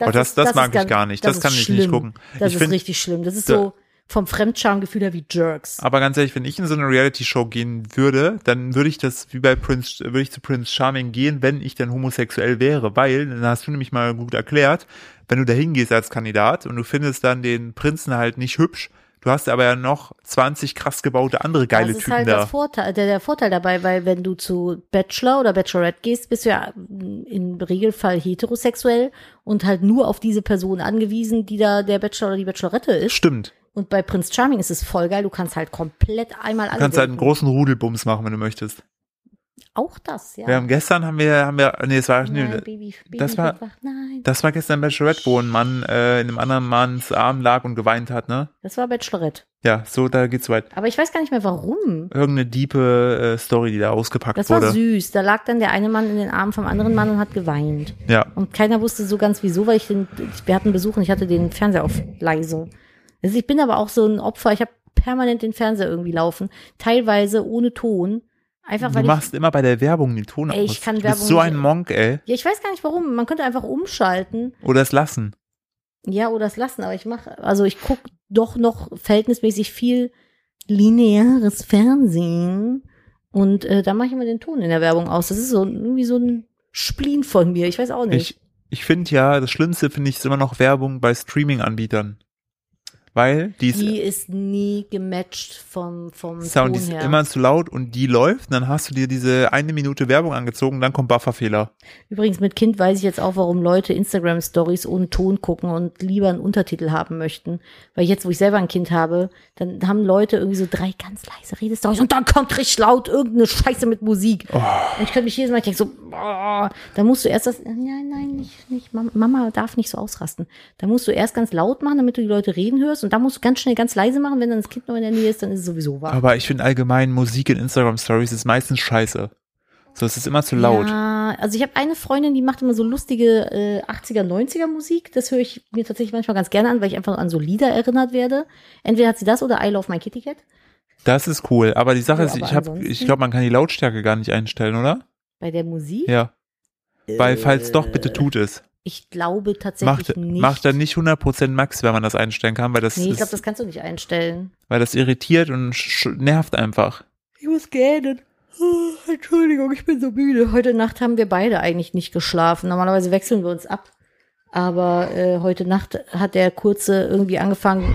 [SPEAKER 1] oh, das, das,
[SPEAKER 2] ist
[SPEAKER 1] mag ich gar nicht.
[SPEAKER 2] das
[SPEAKER 1] Das,
[SPEAKER 2] ist
[SPEAKER 1] kann ich
[SPEAKER 2] schlimm.
[SPEAKER 1] nicht gucken.
[SPEAKER 2] Das
[SPEAKER 1] ich
[SPEAKER 2] ist
[SPEAKER 1] find,
[SPEAKER 2] richtig schlimm. Das ist
[SPEAKER 1] da-
[SPEAKER 2] so vom Fremdschamgefühl her wie Jerks.
[SPEAKER 1] aber ganz ehrlich, wenn ich in so eine Reality-Show gehen würde, dann würde ich das wie bei Prince, würde ich zu Prince Charming gehen, wenn ich dann homosexuell wäre, weil, dann hast du nämlich mal gut erklärt, wenn du da hingehst als Kandidat und du findest dann den Prinzen halt nicht hübsch, du hast aber ja noch 20 krass gebaute andere geile
[SPEAKER 2] das ist
[SPEAKER 1] Typen
[SPEAKER 2] halt
[SPEAKER 1] da.
[SPEAKER 2] das Vorteil, der, der Vorteil dabei, weil wenn du zu Bachelor oder Bachelorette gehst, bist du ja im Regelfall heterosexuell und halt nur auf diese Person angewiesen, die da der Bachelor oder die Bachelorette ist.
[SPEAKER 1] Stimmt.
[SPEAKER 2] Und bei Prince Charming ist es voll geil. Du kannst halt komplett einmal
[SPEAKER 1] Du
[SPEAKER 2] alle
[SPEAKER 1] kannst halt einen großen Rudelbums machen, wenn du möchtest.
[SPEAKER 2] Auch das, ja.
[SPEAKER 1] Wir haben gestern haben wir, haben wir, nee, es war,
[SPEAKER 2] Nein,
[SPEAKER 1] nee,
[SPEAKER 2] Baby, Baby
[SPEAKER 1] das war-
[SPEAKER 2] wach. Nein,
[SPEAKER 1] das war gestern Bachelorette, wo ein Mann äh, in einem anderen Manns Arm lag und geweint hat, ne?
[SPEAKER 2] das war Bachelorette.
[SPEAKER 1] Ja, so, da geht's weit.
[SPEAKER 2] Aber ich weiß gar nicht mehr warum.
[SPEAKER 1] Irgendeine diepe äh, Story, die da ausgepackt
[SPEAKER 2] Das war
[SPEAKER 1] wurde.
[SPEAKER 2] süß. Da lag dann der eine Mann in den Armen vom anderen Mann und hat geweint.
[SPEAKER 1] Ja.
[SPEAKER 2] Und keiner wusste so ganz wieso, weil ich den, wir hatten Besuch und ich hatte den Fernseher auf leise. Also ich bin aber auch so ein Opfer. Ich habe permanent den Fernseher irgendwie laufen. Teilweise ohne Ton. Einfach
[SPEAKER 1] Du
[SPEAKER 2] weil ich,
[SPEAKER 1] machst immer bei der Werbung den Ton
[SPEAKER 2] Ey,
[SPEAKER 1] aus.
[SPEAKER 2] ich kann
[SPEAKER 1] du bist
[SPEAKER 2] Werbung
[SPEAKER 1] so
[SPEAKER 2] nicht-
[SPEAKER 1] ein Monk, ey.
[SPEAKER 2] ja, ich weiß gar nicht warum. Man könnte einfach umschalten.
[SPEAKER 1] Oder es lassen.
[SPEAKER 2] Ja, oder es lassen, aber ich mache, also ich gucke doch noch verhältnismäßig viel lineares Fernsehen und äh, da mache ich immer den Ton in der Werbung aus. Das ist so irgendwie so ein Spleen von mir, ich weiß auch nicht.
[SPEAKER 1] Ich, ich finde ja, das Schlimmste finde ich ist immer noch Werbung bei Streaming-Anbietern. Weil die ist,
[SPEAKER 2] die ist nie gematcht vom, vom
[SPEAKER 1] Sound, die
[SPEAKER 2] Ton
[SPEAKER 1] ist
[SPEAKER 2] her.
[SPEAKER 1] immer zu laut und die läuft, dann hast du dir diese eine Minute Werbung angezogen, dann kommt Bufferfehler.
[SPEAKER 2] Übrigens mit Kind weiß ich jetzt auch, warum Leute Instagram Stories ohne Ton gucken und lieber einen Untertitel haben möchten. Weil jetzt, wo ich selber ein Kind habe, dann haben Leute irgendwie so drei ganz leise Redestories und dann kommt richtig laut irgendeine Scheiße mit Musik.
[SPEAKER 1] Oh.
[SPEAKER 2] Und ich könnte mich jedes Mal, ich denke so, boah, da musst du erst das, nein, nein, nicht, nicht, Mama, Mama darf nicht so ausrasten. Da musst du erst ganz laut machen, damit du die Leute reden hörst und dann musst du ganz schnell ganz leise machen, wenn dann das Kind noch in der Nähe ist, dann ist es sowieso wahr.
[SPEAKER 1] Aber ich finde allgemein Musik in Instagram Stories ist meistens scheiße. So, es ist immer zu laut.
[SPEAKER 2] Ja, also ich habe eine Freundin, die macht immer so lustige äh, 80er, 90er Musik. Das höre ich mir tatsächlich manchmal ganz gerne an, weil ich einfach an so Lieder erinnert werde. Entweder hat sie das oder I Love My Kitty Cat.
[SPEAKER 1] Das ist cool. Aber die Sache
[SPEAKER 2] Ja,
[SPEAKER 1] ist, ich habe, ich glaube, man kann die Lautstärke gar nicht einstellen, oder?
[SPEAKER 2] Bei der Musik?
[SPEAKER 1] Ja. Weil, falls doch,
[SPEAKER 2] Äh,
[SPEAKER 1] bitte tut es.
[SPEAKER 2] Ich glaube tatsächlich
[SPEAKER 1] Macht,
[SPEAKER 2] nicht.
[SPEAKER 1] macht dann nicht 100% Max, wenn man das einstellen kann, weil das,
[SPEAKER 2] Nee, ich glaube, das kannst du nicht einstellen.
[SPEAKER 1] weil das irritiert und nervt einfach.
[SPEAKER 2] Ich muss gähnen. Oh, Entschuldigung, ich bin so müde. Heute Nacht haben wir beide eigentlich nicht geschlafen. Normalerweise wechseln wir uns ab. Aber äh, heute Nacht hat der Kurze irgendwie angefangen,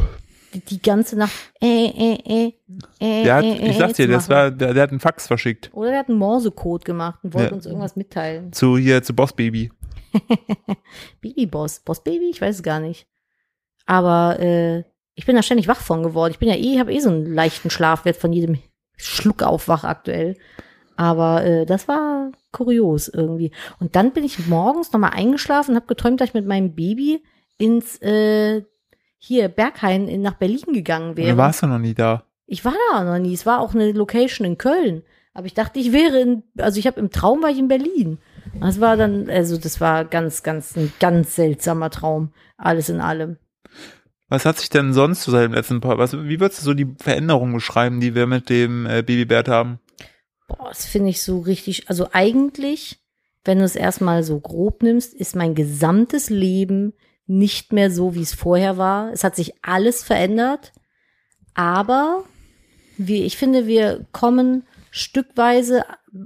[SPEAKER 2] die, die ganze Nacht äh, äh, äh, äh,
[SPEAKER 1] Der hat,
[SPEAKER 2] äh, äh,
[SPEAKER 1] ich sag's
[SPEAKER 2] zu
[SPEAKER 1] dir, das war, der, der hat einen Fax verschickt.
[SPEAKER 2] Oder der hat einen Morsecode gemacht und wollte
[SPEAKER 1] Ja.
[SPEAKER 2] uns irgendwas mitteilen.
[SPEAKER 1] Zu hier, zu Boss Baby.
[SPEAKER 2] Baby Boss. Boss Baby? Ich weiß es gar nicht. Aber äh, ich bin da ständig wach von geworden. Ich bin ja eh, habe eh so einen leichten Schlafwert von jedem Schluck auf wach aktuell. Aber äh, das war kurios irgendwie. Und dann bin ich morgens nochmal eingeschlafen und habe geträumt, dass ich mit meinem Baby ins äh, hier Berghain in, nach Berlin gegangen wäre.
[SPEAKER 1] Du warst du noch nie da.
[SPEAKER 2] Ich war da noch nie. Es war auch eine Location in Köln. Aber ich dachte, ich wäre in, also ich habe im Traum war ich in Berlin. Das war dann, also das war ganz, ganz, ein ganz seltsamer Traum. Alles in allem.
[SPEAKER 1] Was hat sich denn sonst zu seinem letzten Paar, was, wie würdest du so die Veränderungen beschreiben, die wir mit dem äh, Babybert haben?
[SPEAKER 2] Boah, das finde ich so richtig, also eigentlich, wenn du es erstmal so grob nimmst, ist mein gesamtes Leben nicht mehr so, wie es vorher war. Es hat sich alles verändert. Aber wir, ich finde, wir kommen stückweise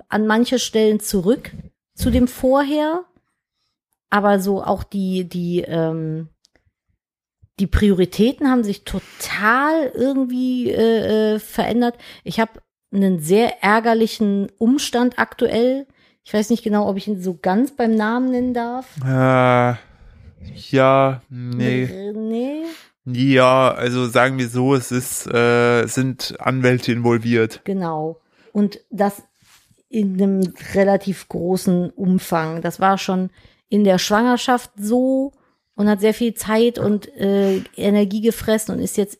[SPEAKER 2] an manche Stellen zurück zu dem vorher. Aber so auch die, die, ähm, die Prioritäten haben sich total irgendwie äh, äh, verändert. Ich habe einen sehr ärgerlichen Umstand aktuell. Ich weiß nicht genau, ob ich ihn so ganz beim Namen nennen darf.
[SPEAKER 1] Äh, ja, nee.
[SPEAKER 2] Äh, Nee.
[SPEAKER 1] Ja, also sagen wir so, es ist, äh, es sind Anwälte involviert.
[SPEAKER 2] Genau. Und das in einem relativ großen Umfang. Das war schon in der Schwangerschaft so und hat sehr viel Zeit und äh, Energie gefressen und ist jetzt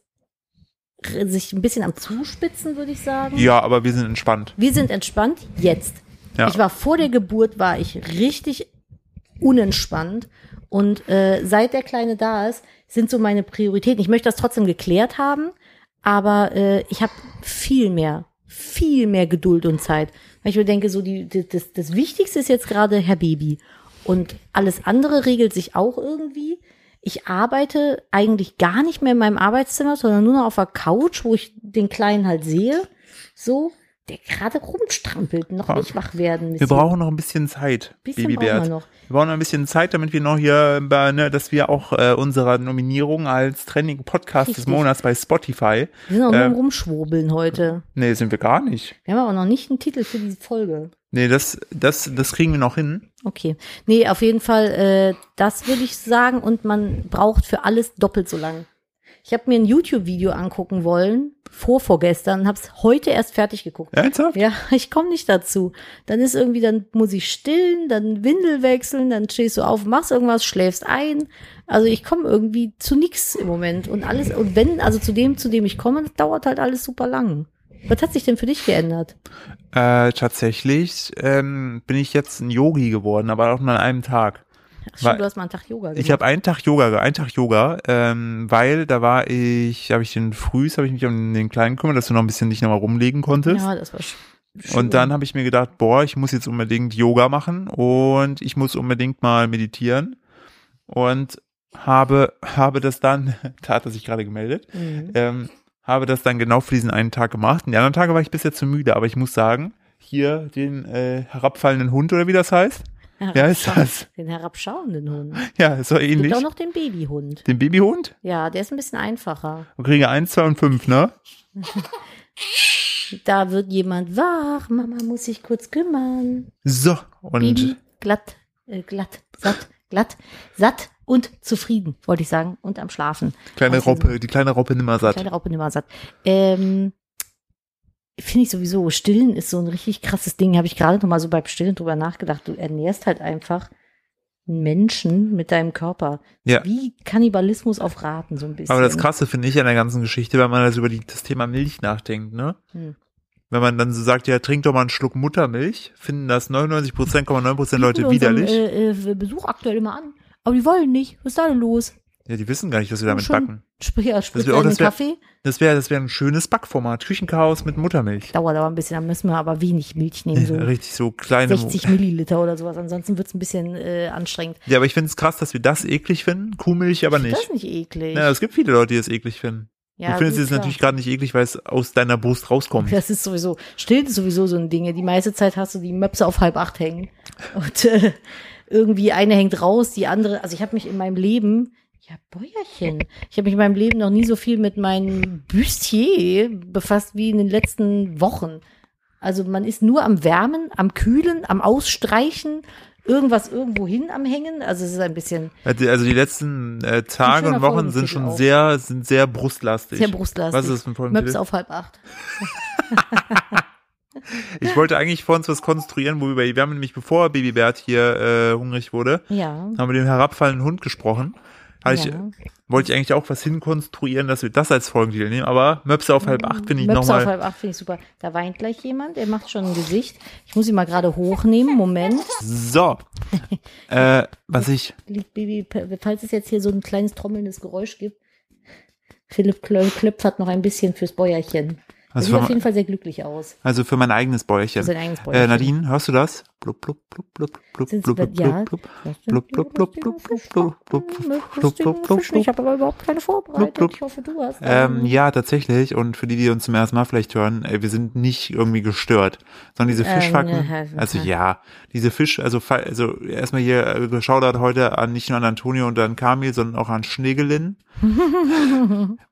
[SPEAKER 2] sich ein bisschen am Zuspitzen, würde ich sagen.
[SPEAKER 1] Ja, aber wir sind entspannt.
[SPEAKER 2] Wir sind entspannt jetzt.
[SPEAKER 1] Ja.
[SPEAKER 2] Ich war vor der Geburt, war ich richtig unentspannt. Und äh, seit der Kleine da ist, sind so meine Prioritäten. Ich möchte das trotzdem geklärt haben, aber äh, ich habe viel mehr, viel mehr Geduld und Zeit. Weil ich mir denke, so die, die, das, das Wichtigste ist jetzt gerade Herr Baby. Und alles andere regelt sich auch irgendwie. Ich arbeite eigentlich gar nicht mehr in meinem Arbeitszimmer, sondern nur noch auf der Couch, wo ich den Kleinen halt sehe. So, der gerade rumstrampelt, noch
[SPEAKER 1] Ja.
[SPEAKER 2] nicht wach werden.
[SPEAKER 1] Wir brauchen noch ein bisschen Zeit,
[SPEAKER 2] bisschen
[SPEAKER 1] Babybert.
[SPEAKER 2] brauchen wir noch.
[SPEAKER 1] Wir brauchen noch ein bisschen Zeit, damit wir noch hier, ne, dass wir auch äh, unsere Nominierung als Trending Podcast des
[SPEAKER 2] Richtig.
[SPEAKER 1] Monats bei Spotify.
[SPEAKER 2] Wir sind auch nur
[SPEAKER 1] Ähm,
[SPEAKER 2] am Rumschwurbeln heute.
[SPEAKER 1] Nee, sind wir gar nicht.
[SPEAKER 2] Wir haben aber noch nicht einen Titel für diese Folge.
[SPEAKER 1] Nee, das, das, das kriegen wir noch hin.
[SPEAKER 2] Okay. Nee, auf jeden Fall, äh, das würde ich sagen. Und man braucht für alles doppelt so lang. Ich habe mir ein YouTube-Video angucken wollen, vor vorgestern, und habe es heute erst fertig geguckt.
[SPEAKER 1] Ernsthaft?
[SPEAKER 2] Ja, ich komme nicht dazu. Dann ist irgendwie, dann muss ich stillen, dann Windel wechseln, dann stehst du auf, machst irgendwas, schläfst ein. Also ich komme irgendwie zu nix im Moment. Und alles, und wenn, also zu dem, zu dem ich komme, dauert halt alles super lang. Was hat sich denn für dich geändert?
[SPEAKER 1] Äh, tatsächlich ähm, bin ich jetzt ein Yogi geworden, aber auch nur an einem Tag.
[SPEAKER 2] Ach, stimmt, du hast mal einen Tag Yoga gemacht.
[SPEAKER 1] Ich habe einen Tag Yoga, einen Tag Yoga, ähm, weil da war ich, habe ich den frühs, habe ich mich um den Kleinen gekümmert, dass du noch ein bisschen dich nochmal rumlegen konntest.
[SPEAKER 2] Ja, das war sch- schön.
[SPEAKER 1] Und dann habe ich mir gedacht, boah, ich muss jetzt unbedingt Yoga machen und ich muss unbedingt mal meditieren und habe habe das dann, da hat er sich gerade gemeldet,
[SPEAKER 2] Mhm.
[SPEAKER 1] ähm, habe das dann genau für diesen einen Tag gemacht. Und die anderen Tage war ich bisher zu müde, aber ich muss sagen, hier den äh, herabfallenden Hund oder wie das heißt, heißt
[SPEAKER 2] Herabschau-
[SPEAKER 1] das?
[SPEAKER 2] Den herabschauenden Hund.
[SPEAKER 1] Ja, ist doch
[SPEAKER 2] Es gibt
[SPEAKER 1] ähnlich.
[SPEAKER 2] auch noch den Babyhund.
[SPEAKER 1] Den Babyhund?
[SPEAKER 2] Ja, der ist ein bisschen einfacher.
[SPEAKER 1] Und kriege eins, zwei und fünf, ne?
[SPEAKER 2] Da wird jemand wach, Mama muss sich kurz kümmern.
[SPEAKER 1] So, und
[SPEAKER 2] Baby, glatt, äh, glatt, satt, glatt, satt und zufrieden, wollte ich sagen. Und am Schlafen.
[SPEAKER 1] kleine
[SPEAKER 2] diesem-
[SPEAKER 1] Robbe, die kleine Robbe nimmer satt.
[SPEAKER 2] Kleine Raupe nimmer satt. Ähm, Finde ich sowieso, Stillen ist so ein richtig krasses Ding. Habe ich gerade noch mal so beim Stillen drüber nachgedacht. Du ernährst halt einfach einen Menschen mit deinem Körper.
[SPEAKER 1] Ja.
[SPEAKER 2] Wie Kannibalismus auf Raten, so ein bisschen.
[SPEAKER 1] Aber das Krasse finde ich an der ganzen Geschichte, wenn man also über die, das Thema Milch nachdenkt, ne?
[SPEAKER 2] Hm.
[SPEAKER 1] Wenn man dann so sagt, ja, trink doch mal einen Schluck Muttermilch, finden das 99,9% Leute widerlich.
[SPEAKER 2] unseren, Äh, äh, Besuch aktuell immer an. Aber die wollen nicht. Was ist da denn los?
[SPEAKER 1] Ja, die wissen gar nicht, was wir damit
[SPEAKER 2] Schon-
[SPEAKER 1] backen.
[SPEAKER 2] Sprich, ja,
[SPEAKER 1] wär
[SPEAKER 2] in den
[SPEAKER 1] das wär-
[SPEAKER 2] Kaffee.
[SPEAKER 1] Das wäre das wäre ein schönes Backformat. Küchenchaos mit Muttermilch.
[SPEAKER 2] Dauert aber ein bisschen, da müssen wir aber wenig Milch nehmen, so
[SPEAKER 1] Richtig so kleine.
[SPEAKER 2] 60 Milliliter oder sowas. Ansonsten wird's ein bisschen äh, anstrengend.
[SPEAKER 1] Ja, aber ich finde es krass, dass wir das eklig finden. Kuhmilch aber nicht.
[SPEAKER 2] Das ist nicht eklig.
[SPEAKER 1] Ja, es gibt viele Leute, die es eklig finden.
[SPEAKER 2] Ja,
[SPEAKER 1] du findest es natürlich gerade nicht eklig, weil es aus deiner Brust rauskommt.
[SPEAKER 2] Das ist sowieso, stillt ist sowieso so ein Ding. Die meiste Zeit hast du die Möpse auf halb acht hängen. Und äh, irgendwie eine hängt raus, die andere, also ich habe mich in meinem Leben, ja, Bäuerchen, ich habe mich in meinem Leben noch nie so viel mit meinem Bustier befasst wie in den letzten Wochen. Also man ist nur am Wärmen, am Kühlen, am Ausstreichen, irgendwas irgendwo hin am Hängen. Also es ist ein bisschen
[SPEAKER 1] Also also die letzten äh, Tage und Wochen sind schon
[SPEAKER 2] auch.
[SPEAKER 1] sehr, sind sehr brustlastig.
[SPEAKER 2] sehr brustlastig.
[SPEAKER 1] Was ist das
[SPEAKER 2] Möpse
[SPEAKER 1] Folgentitel?
[SPEAKER 2] auf halb acht.
[SPEAKER 1] Ich wollte eigentlich vor uns was konstruieren, wo wir, wir haben nämlich bevor Babybert hier äh, hungrig wurde,
[SPEAKER 2] Ja.
[SPEAKER 1] haben wir den herabfallenden Hund gesprochen. Hatte ich,
[SPEAKER 2] ja.
[SPEAKER 1] wollte ich eigentlich auch was hinkonstruieren, dass wir das als Folgentitel nehmen, aber Möpse auf halb acht finde ich
[SPEAKER 2] Möpse auf
[SPEAKER 1] nochmal.
[SPEAKER 2] halb acht finde ich super. Da weint gleich jemand, der macht schon ein Gesicht. Ich muss ihn mal gerade hochnehmen. Moment.
[SPEAKER 1] So. äh, was ich,
[SPEAKER 2] Baby, falls es jetzt hier so ein kleines trommelndes Geräusch gibt. Philipp Klö- klöpfert noch ein bisschen fürs Bäuerchen.
[SPEAKER 1] Was
[SPEAKER 2] sieht auf jeden Fall sehr glücklich aus.
[SPEAKER 1] also für mein eigenes Bäuerchen.
[SPEAKER 2] eigenes Bäuerchen.
[SPEAKER 1] Äh, Nadine, hörst du das? Blub, blub, blub, blub, blub, blub, blub,
[SPEAKER 2] ja,
[SPEAKER 1] blub, blub, blub, blub, blub, blub, blub, blub, blub, blub, blub,
[SPEAKER 2] Fischen. Ich habe aber überhaupt keine vorbereitet.
[SPEAKER 1] blub.
[SPEAKER 2] Ich hoffe, du hast. Eine.
[SPEAKER 1] ja, tatsächlich. Und für die, die uns zum ersten Mal vielleicht hören, ey, wir sind nicht irgendwie gestört, sondern diese
[SPEAKER 2] Ähm,
[SPEAKER 1] Fischfakten,
[SPEAKER 2] ja,
[SPEAKER 1] also
[SPEAKER 2] okay.
[SPEAKER 1] ja, diese Fisch, also fa- also erstmal hier äh, geschaudert heute an nicht nur an Antonio und an Kamil, sondern auch an Schneegelin.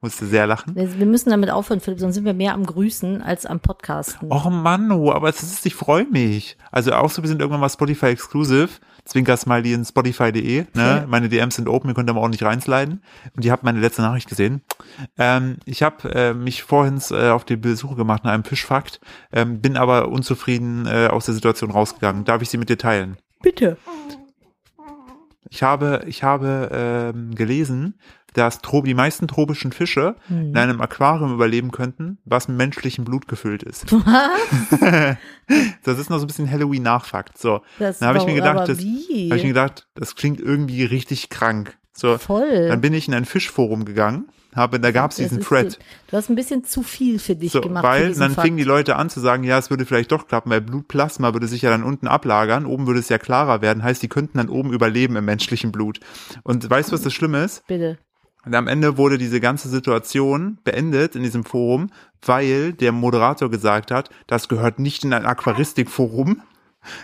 [SPEAKER 1] Musste sehr lachen.
[SPEAKER 2] Wir wir müssen damit aufhören, Philipp, sonst sind wir mehr am Grüßen als am Podcasten.
[SPEAKER 1] Och Mann, oh, aber es ist, ich freue mich. Also auch so, wir sind irgendwann mal Spotify exclusive. Zwinker Smiley in Spotify.de. Ne? Meine DMs sind open, ihr könnt mal auch nicht reinsliden. Und ihr habt meine letzte Nachricht gesehen. Ähm, ich habe äh, mich vorhin äh, auf die Besuche gemacht nach einem Fischfakt, ähm, bin aber unzufrieden äh, aus der Situation rausgegangen. Darf ich sie mit dir teilen?
[SPEAKER 2] Bitte.
[SPEAKER 1] Ich habe, ich habe ähm, gelesen, dass die meisten tropischen Fische
[SPEAKER 2] Hm.
[SPEAKER 1] in einem Aquarium überleben könnten, was mit menschlichem Blut gefüllt ist.
[SPEAKER 2] Was?
[SPEAKER 1] Das ist noch so ein bisschen Halloween-Nachfakt. So,
[SPEAKER 2] Das
[SPEAKER 1] dann habe ich mir gedacht, das, habe ich mir gedacht, das klingt irgendwie richtig krank. So,
[SPEAKER 2] Voll.
[SPEAKER 1] dann bin ich in ein Fischforum gegangen, habe, da gab es diesen Thread.
[SPEAKER 2] Du hast ein bisschen zu viel für dich
[SPEAKER 1] So,
[SPEAKER 2] gemacht.
[SPEAKER 1] weil dann
[SPEAKER 2] Fakt.
[SPEAKER 1] fingen die Leute an zu sagen, ja, es würde vielleicht doch klappen, weil Blutplasma würde sich ja dann unten ablagern, oben würde es ja klarer werden, heißt, die könnten dann oben überleben im menschlichen Blut. Und weißt du, was das Schlimme ist?
[SPEAKER 2] Bitte.
[SPEAKER 1] Und am Ende wurde diese ganze Situation beendet in diesem Forum, weil der Moderator gesagt hat, das gehört nicht in ein Aquaristikforum.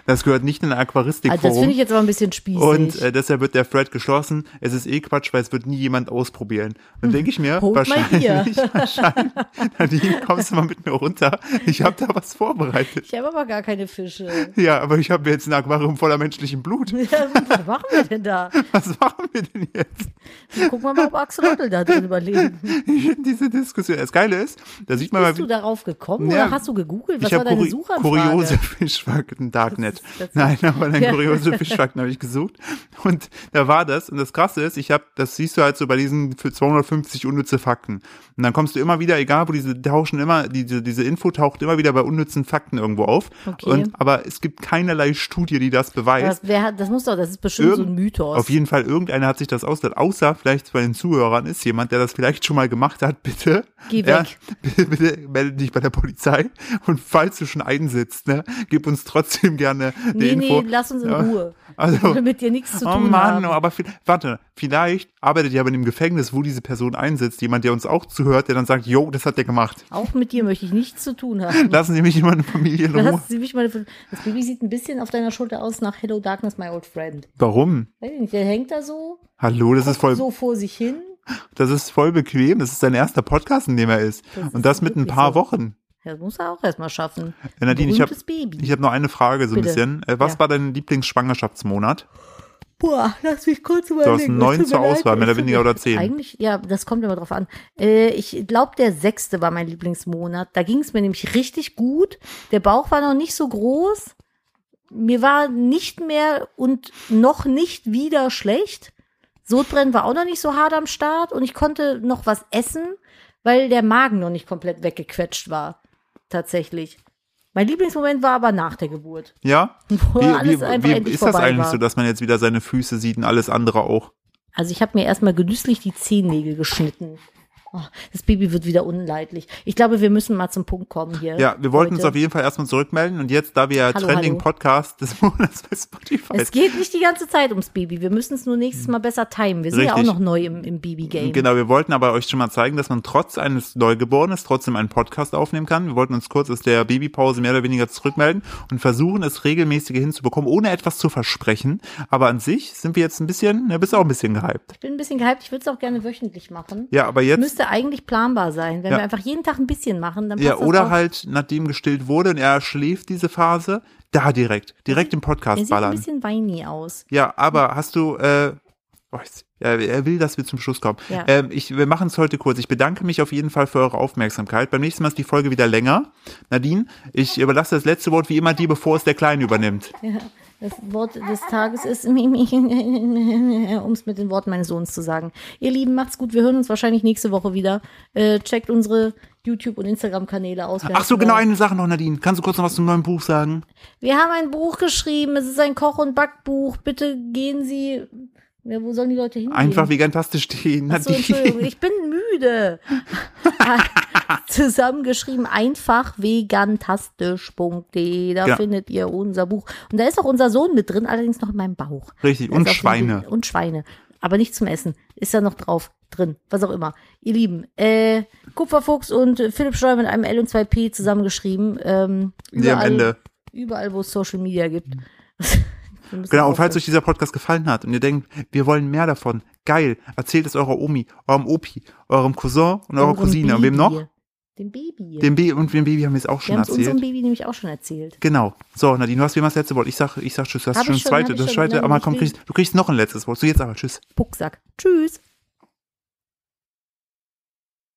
[SPEAKER 1] Das gehört nicht in ein
[SPEAKER 2] Also das
[SPEAKER 1] Aquaristikforum.
[SPEAKER 2] finde ich jetzt aber ein bisschen spießig.
[SPEAKER 1] und äh, deshalb wird der Thread geschlossen. Es ist eh Quatsch, weil es wird nie jemand ausprobieren. Dann denke ich mir,
[SPEAKER 2] Hold my
[SPEAKER 1] wahrscheinlich, wahrscheinlich, Nadine, kommst du mal mit mir runter. Ich habe da was vorbereitet.
[SPEAKER 2] ich habe aber gar keine Fische.
[SPEAKER 1] Ja, aber ich habe jetzt ein Aquarium voller menschlichem Blut.
[SPEAKER 2] Ja, was machen wir denn da?
[SPEAKER 1] Was machen wir denn jetzt?
[SPEAKER 2] Gucken wir mal, ob Axolotl da drin überlebt.
[SPEAKER 1] Ich finde diese Diskussion. Das Geile ist, da sieht man mal,
[SPEAKER 2] Bist du darauf gekommen
[SPEAKER 1] Ja,
[SPEAKER 2] oder hast du gegoogelt? Was war deine Suchanfrage?
[SPEAKER 1] kuriose Fischfakten Darknet.
[SPEAKER 2] Das
[SPEAKER 1] Nein, aber dann
[SPEAKER 2] Ja.
[SPEAKER 1] kuriose Fischfakten habe ich gesucht und da war das und das Krasse ist, ich habe, das siehst du halt so bei diesen für 250 unnütze Fakten und dann kommst du immer wieder, egal wo diese tauschen immer, diese diese Info taucht immer wieder bei unnützen Fakten irgendwo auf.
[SPEAKER 2] Okay.
[SPEAKER 1] Und aber es gibt keinerlei Studie, die das beweist.
[SPEAKER 2] das, wer das muss doch, das ist bestimmt so ein
[SPEAKER 1] Irgend-
[SPEAKER 2] Mythos.
[SPEAKER 1] Auf jeden Fall, irgendeiner hat sich das ausgedacht, außer vielleicht bei den Zuhörern ist jemand, der das vielleicht schon mal gemacht hat, bitte.
[SPEAKER 2] Geh
[SPEAKER 1] Ja,
[SPEAKER 2] weg.
[SPEAKER 1] bitte, bitte melde dich bei der Polizei und falls du schon einsitzt, ne, gib uns trotzdem gerne eine
[SPEAKER 2] nee,
[SPEAKER 1] Info.
[SPEAKER 2] nee, lass uns in Ruhe.
[SPEAKER 1] Also,
[SPEAKER 2] mit dir nichts zu
[SPEAKER 1] oh
[SPEAKER 2] tun
[SPEAKER 1] Mann,
[SPEAKER 2] haben.
[SPEAKER 1] oh, aber vi- warte, vielleicht arbeitet ja aber in dem Gefängnis, wo diese Person einsitzt, jemand, der uns auch zuhört, der dann sagt, jo, das hat der gemacht.
[SPEAKER 2] Auch mit dir möchte ich nichts zu tun haben.
[SPEAKER 1] Lassen Sie mich in meine Familie in Ruhe.
[SPEAKER 2] Sie mich mal, das Baby sieht ein bisschen auf deiner Schulter aus nach Hello Darkness, my old friend.
[SPEAKER 1] Warum?
[SPEAKER 2] Weiß ich nicht, der hängt da so,
[SPEAKER 1] Hallo, das ist voll,
[SPEAKER 2] so vor sich hin.
[SPEAKER 1] das ist voll bequem. Das ist sein erster Podcast, in dem er ist.
[SPEAKER 2] Das
[SPEAKER 1] Und
[SPEAKER 2] ist
[SPEAKER 1] das mit ein paar
[SPEAKER 2] so.
[SPEAKER 1] Wochen.
[SPEAKER 2] Das muss er auch erstmal schaffen.
[SPEAKER 1] Ja, Nadine, ich habe hab noch eine Frage so ein
[SPEAKER 2] Bitte.
[SPEAKER 1] bisschen. Äh, was
[SPEAKER 2] Ja.
[SPEAKER 1] war dein Lieblingsschwangerschaftsmonat?
[SPEAKER 2] Boah, lass mich kurz überlegen.
[SPEAKER 1] hast neun zur Auswahl, mehr oder weniger oder zehn?
[SPEAKER 2] Eigentlich, ja, das kommt immer drauf an. Äh, ich glaube, der sechste war mein Lieblingsmonat. Da ging es mir nämlich richtig gut. Der Bauch war noch nicht so groß. Mir war nicht mehr und noch nicht wieder schlecht. Sodbrennen war auch noch nicht so hart am Start und ich konnte noch was essen, weil der Magen noch nicht komplett weggequetscht war. Tatsächlich. Mein Lieblingsmoment war aber nach der Geburt.
[SPEAKER 1] Ja?
[SPEAKER 2] Wo
[SPEAKER 1] Wie,
[SPEAKER 2] alles
[SPEAKER 1] wie,
[SPEAKER 2] einfach
[SPEAKER 1] wie
[SPEAKER 2] endlich
[SPEAKER 1] ist das eigentlich
[SPEAKER 2] war.
[SPEAKER 1] so, dass man jetzt wieder seine Füße sieht und alles andere auch?
[SPEAKER 2] Also ich habe mir erstmal genüsslich die Zehennägel geschnitten. Oh, das Baby wird wieder unleidlich. Ich glaube, wir müssen mal zum Punkt kommen hier.
[SPEAKER 1] Ja, wir wollten uns
[SPEAKER 2] heute.
[SPEAKER 1] auf jeden Fall erstmal zurückmelden und jetzt, da wir ja
[SPEAKER 2] Hallo,
[SPEAKER 1] Trending
[SPEAKER 2] hallo.
[SPEAKER 1] Podcast des Monats bei Spotify
[SPEAKER 2] Es geht nicht die ganze Zeit ums Baby. Wir müssen es nur nächstes Mal besser timen. Wir sind ja auch
[SPEAKER 1] Richtig.
[SPEAKER 2] noch neu im, im Baby-Game.
[SPEAKER 1] Genau, wir wollten aber euch schon mal zeigen, dass man trotz eines Neugeborenen trotzdem einen Podcast aufnehmen kann. Wir wollten uns kurz aus der Babypause mehr oder weniger zurückmelden und versuchen, es regelmäßig hinzubekommen, ohne etwas zu versprechen. Aber an sich sind wir jetzt ein bisschen, ne, bist auch ein bisschen gehypt.
[SPEAKER 2] Ich bin ein bisschen gehypt. Ich würde es auch gerne wöchentlich machen.
[SPEAKER 1] Ja, aber jetzt,
[SPEAKER 2] Müsste eigentlich planbar sein. Wenn
[SPEAKER 1] Ja.
[SPEAKER 2] wir einfach jeden Tag ein bisschen machen, dann passt
[SPEAKER 1] ja, oder halt, nachdem gestillt wurde und er schläft diese Phase, da direkt, direkt im
[SPEAKER 2] Er
[SPEAKER 1] Podcast
[SPEAKER 2] sieht ein bisschen weiny aus.
[SPEAKER 1] Ja, aber hast du, äh, oh, er will, dass wir zum Schluss kommen.
[SPEAKER 2] Ja.
[SPEAKER 1] Ähm, ich, wir machen es heute kurz. Ich bedanke mich auf jeden Fall für eure Aufmerksamkeit. Beim nächsten Mal ist die Folge wieder länger. Nadine, ich überlasse das letzte Wort wie immer dir, bevor es der Kleine übernimmt.
[SPEAKER 2] Ja, das Wort des Tages ist, um es mit den Worten meines Sohns zu sagen. Ihr Lieben, macht's gut. Wir hören uns wahrscheinlich nächste Woche wieder. Äh, checkt unsere YouTube- und Instagram-Kanäle aus.
[SPEAKER 1] Ach so, genau eine Sache noch, Nadine. Kannst du kurz noch was zum neuen Buch sagen?
[SPEAKER 2] Wir haben ein Buch geschrieben. Es ist ein Koch- und Backbuch. Bitte gehen Sie Ja, wo sollen die Leute hingehen?
[SPEAKER 1] Einfach vegantastisch stehen.
[SPEAKER 2] Achso, Entschuldigung, ich bin müde. Zusammengeschrieben einfach vegantastisch.de. Da
[SPEAKER 1] Ja.
[SPEAKER 2] findet ihr unser Buch. Und da ist auch unser Sohn mit drin, allerdings noch in meinem Bauch.
[SPEAKER 1] Richtig. Und Schweine.
[SPEAKER 2] Und Schweine. Aber nicht zum Essen. Ist da noch drauf, drin. Was auch immer. Ihr Lieben, äh, Kupferfuchs und Philipp Steuer mit einem L und zwei P zusammengeschrieben. Ähm,
[SPEAKER 1] Die am Ende.
[SPEAKER 2] Überall, wo es Social Media gibt. Müssen
[SPEAKER 1] Genau, und falls euch dieser Podcast gefallen hat und ihr denkt, wir wollen mehr davon, geil, erzählt es eurer Omi, eurem Opi, eurem Cousin und eurer Cousine. Und wem
[SPEAKER 2] Baby.
[SPEAKER 1] noch?
[SPEAKER 2] Dem Baby.
[SPEAKER 1] Dem Baby und dem Baby haben wir es auch
[SPEAKER 2] wir
[SPEAKER 1] schon
[SPEAKER 2] haben es unserem
[SPEAKER 1] erzählt.
[SPEAKER 2] Baby nämlich auch schon erzählt.
[SPEAKER 1] Genau. So, Nadine, du hast wie immer das letzte Wort. Ich sag, ich sag tschüss, du hast schon
[SPEAKER 2] ich
[SPEAKER 1] das
[SPEAKER 2] schon,
[SPEAKER 1] zweite, das
[SPEAKER 2] schon.
[SPEAKER 1] zweite,
[SPEAKER 2] Nein,
[SPEAKER 1] aber komm, kriegst, du kriegst noch ein letztes Wort. So, jetzt aber tschüss.
[SPEAKER 2] Pucksack. Tschüss.